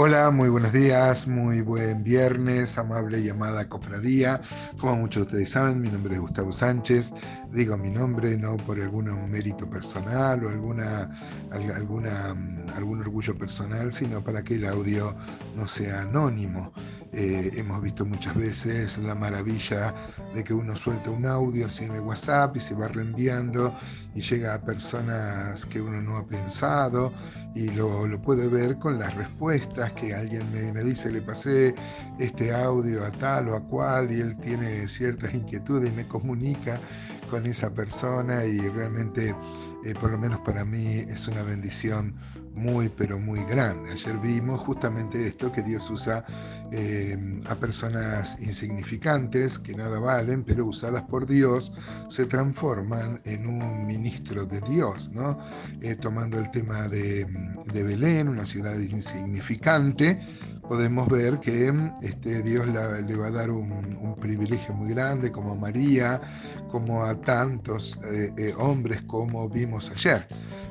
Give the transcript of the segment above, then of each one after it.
Hola, muy buenos días, muy buen viernes, amable llamada cofradía. Como muchos de ustedes saben, mi nombre es Gustavo Sánchez. Digo mi nombre no por algún mérito personal o alguna, alguna, mm, algún orgullo personal, sino para que el audio no sea anónimo. Eh, hemos visto muchas veces la maravilla de que uno suelta un audio así en el WhatsApp y se va reenviando y llega a personas que uno no ha pensado y lo, lo puede ver con las respuestas que alguien me, me, dice, le pasé este audio a tal o a cual y él tiene ciertas inquietudes y me comunica con esa persona y realmente, eh, por lo menos para mí, es una bendición muy, pero muy grande. Ayer vimos justamente esto, que Dios usa eh, a personas insignificantes, que nada valen, pero usadas por Dios, se transforman en un ministro de Dios, ¿no? Eh, tomando el tema de, de, Belén, una ciudad insignificante, podemos ver que este, Dios le va a dar un, privilegio muy grande, como a María, como a tantos eh, hombres como vimos ayer.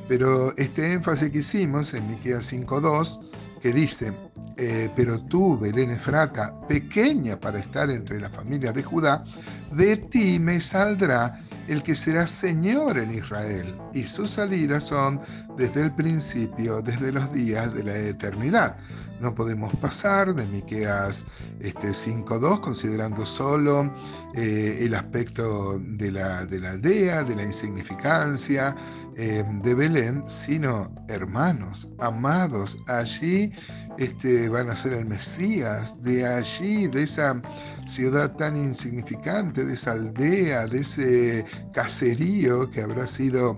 Pero este énfasis que hicimos en Miqueas 5.2, que dice, eh, pero tú, Belén Efrata, pequeña para estar entre las familias de Judá, de ti me saldrá el que será Señor en Israel, y sus salidas son desde el principio, desde los días de la eternidad. No podemos pasar de Miqueas este, 5.2 considerando solo eh, el aspecto de la, de la aldea, de la insignificancia, eh, de Belén, sino hermanos, amados, allí este, van a ser el Mesías, de allí, de esa ciudad tan insignificante, de esa aldea, de ese caserío que habrá sido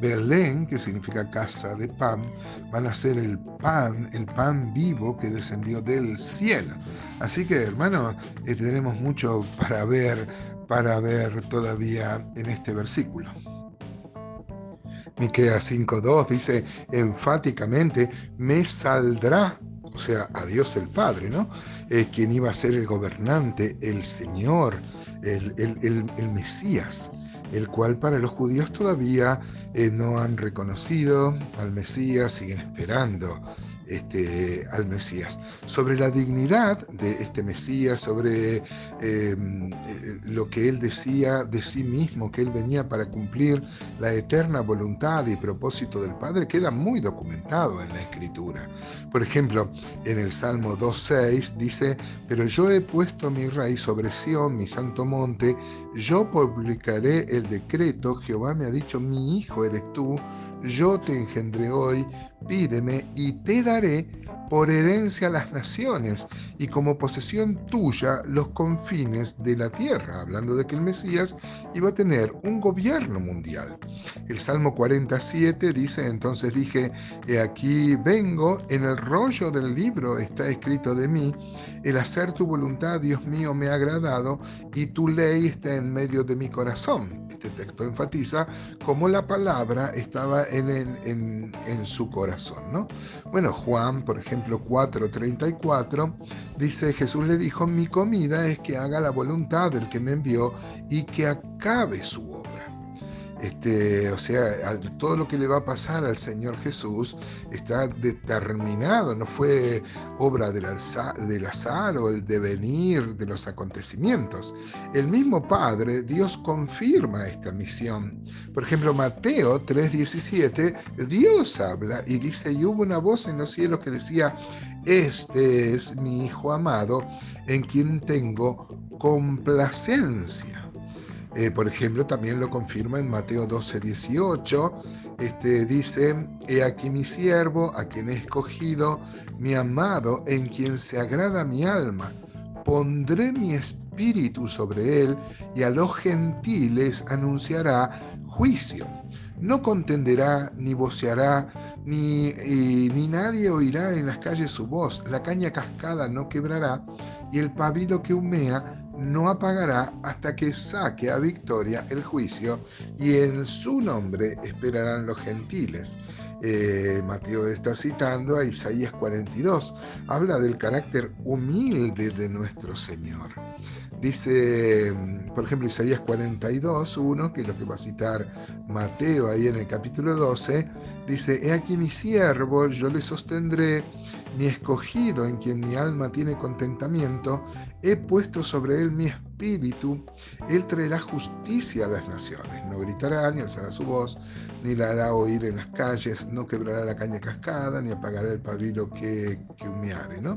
Belén, que significa casa de pan, van a ser el pan, el pan vivo que descendió del cielo. Así que, hermanos, eh, tenemos mucho para ver, para ver todavía en este versículo. Miqueas 5.2 dice enfáticamente, me saldrá, o sea, a Dios el Padre, ¿no? Eh, quien iba a ser el gobernante, el Señor, el, el, Mesías, el cual para los judíos todavía eh, no han reconocido al Mesías, siguen esperando este, al Mesías, sobre la dignidad de este Mesías, sobre em, eh, lo que él decía de sí mismo, que él venía para cumplir la eterna voluntad y propósito del Padre, queda muy documentado en la Escritura. Por ejemplo, en el Salmo 2.6 dice, pero yo he puesto mi rey sobre Sión, mi santo monte, yo publicaré el decreto, Jehová me ha dicho, mi hijo eres tú, yo te engendré hoy, pídeme y te daré por herencia las naciones y como posesión tuya los confines de la tierra, hablando de que el Mesías iba a tener un gobierno mundial. El Salmo 47 dice, entonces dije, he aquí vengo, en el rollo del libro está escrito de mí, el hacer tu voluntad, Dios mío, me ha agradado y tu ley está en medio de mi corazón. Este texto enfatiza cómo la palabra estaba en, en, en su corazón. ¿no? Bueno, Juan, por ejemplo, ejemplo 4:34, dice Jesús le dijo, mi comida es que haga la voluntad del que me envió y que acabe su. Este, o sea, todo lo que le va a pasar al Señor Jesús está determinado, no fue obra del, del azar o el devenir de los acontecimientos. El mismo Padre, Dios confirma esta misión. Por ejemplo, Mateo 3:17, Dios habla y dice, y hubo una voz en los cielos que decía, este es mi Hijo amado, en quien tengo complacencia. Eh, por ejemplo, también lo confirma en Mateo 12, 18. Este, dice, he aquí mi siervo, a quien he escogido, mi amado, en quien se agrada mi alma. Pondré mi espíritu sobre él y a los gentiles anunciará juicio. No contenderá, ni voceará, ni, ni nadie oirá en las calles su voz. La caña cascada no quebrará, y el pabilo que humea no apagará hasta que saque a victoria el juicio y en su nombre esperarán los gentiles. Eh, Mateo está citando a Isaías 42, habla del carácter humilde de nuestro Señor. Dice, por ejemplo, Isaías 42, 1, que es lo que va a citar Mateo ahí en el capítulo 12, dice, he aquí mi siervo, yo le sostendré, mi escogido en quien mi alma tiene contentamiento, he puesto sobre él mi espíritu, él traerá justicia a las naciones, no gritará ni alzará su voz, ni la hará oír en las calles, no quebrará la caña cascada, ni apagará el pabilo que, que humeare. ¿no?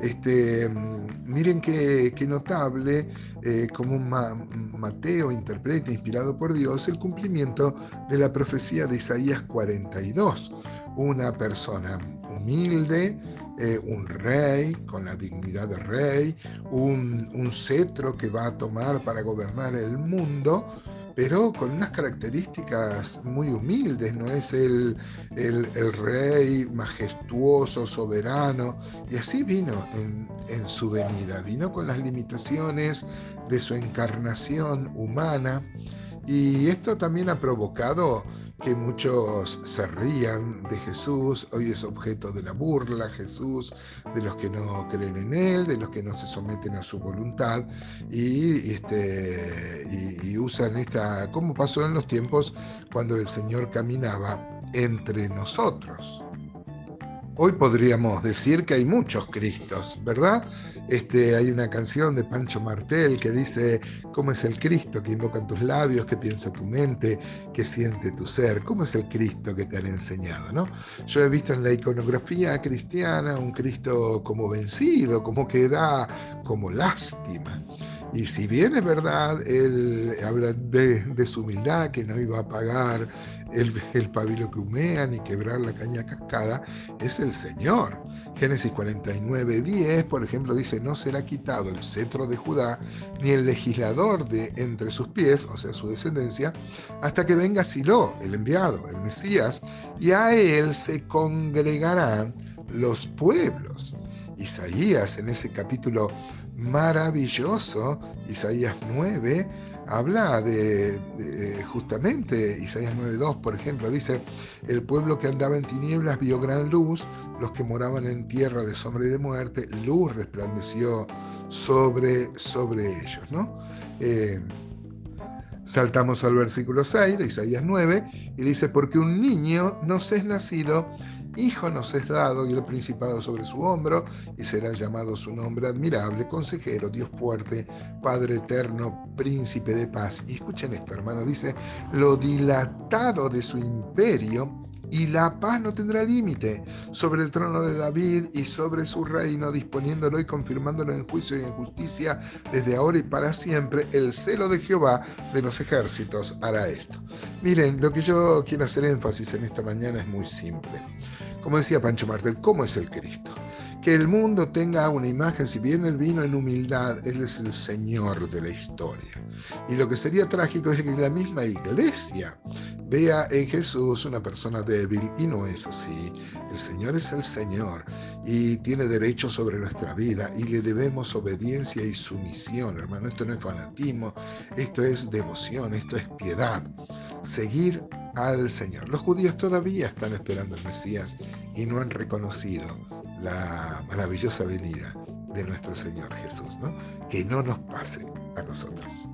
Este, mm, miren qué, notable eh, como Mateo interpreta, inspirado por Dios, el cumplimiento de la profecía de Isaías 42. Una persona humilde, eh, un rey con la dignidad de rey, un, un cetro que va a tomar para gobernar el mundo, pero con unas características muy humildes, no es el, el, rey majestuoso, soberano, y así vino en, en, su venida, vino con las limitaciones de su encarnación humana, y esto también ha provocado que muchos se rían de Jesús, hoy es objeto de la burla Jesús, de los que no creen en Él, de los que no se someten a su voluntad y, este, y, usan esta, como pasó en los tiempos cuando el Señor caminaba entre nosotros. Hoy podríamos decir que hay muchos Cristos, ¿verdad? Este, hay una canción de Pancho Martel que dice, ¿cómo es el Cristo que invoca en tus labios, que piensa tu mente, que siente tu ser? ¿Cómo es el Cristo que te han enseñado? ¿no? Yo he visto en la iconografía cristiana un Cristo como vencido, como que da como lástima. Y si bien es verdad, él habla de, su humildad, que no iba a pagar el, el pabilo que humea ni quebrar la caña cascada, es el Señor. Génesis 49, 10, por ejemplo, dice, no será quitado el cetro de Judá, ni el legislador de entre sus pies, o sea, su descendencia, hasta que venga Silo, el enviado, el Mesías, y a él se congregarán los pueblos. Isaías en ese capítulo maravilloso, Isaías 9, habla de, justamente Isaías 9.2, por ejemplo, dice, el pueblo que andaba en tinieblas vio gran luz, los que moraban en tierra de sombra y de muerte, luz resplandeció sobre, sobre ellos, ¿no? Eh, saltamos al versículo 6 de Isaías 9 y dice, porque un niño nos es nacido Hijo nos es dado y el principado sobre su hombro, y será llamado su nombre admirable, consejero, Dios fuerte, Padre eterno, príncipe de paz. Y escuchen esto, hermano, dice, lo dilatado de su imperio y la paz no tendrá límite sobre el trono de David y sobre su reino, disponiéndolo y confirmándolo en juicio y en justicia desde ahora y para siempre. El celo de Jehová de los ejércitos hará esto. Miren, lo que yo quiero hacer énfasis en esta mañana es muy simple. Como decía Pancho Martel, ¿cómo es el Cristo? Que el mundo tenga una imagen, si bien él vino en humildad, Él es el Señor de la historia. Y lo que sería trágico es que la misma iglesia vea en Jesús una persona débil y no es así. El Señor es el Señor y tiene derecho sobre nuestra vida y le debemos obediencia y sumisión, hermano. Esto no es fanatismo, esto es devoción, esto es piedad. Seguir al Señor. Los judíos todavía están esperando al Mesías y no han reconocido la maravillosa venida de nuestro Señor Jesús, ¿no? Que no nos pase a nosotros.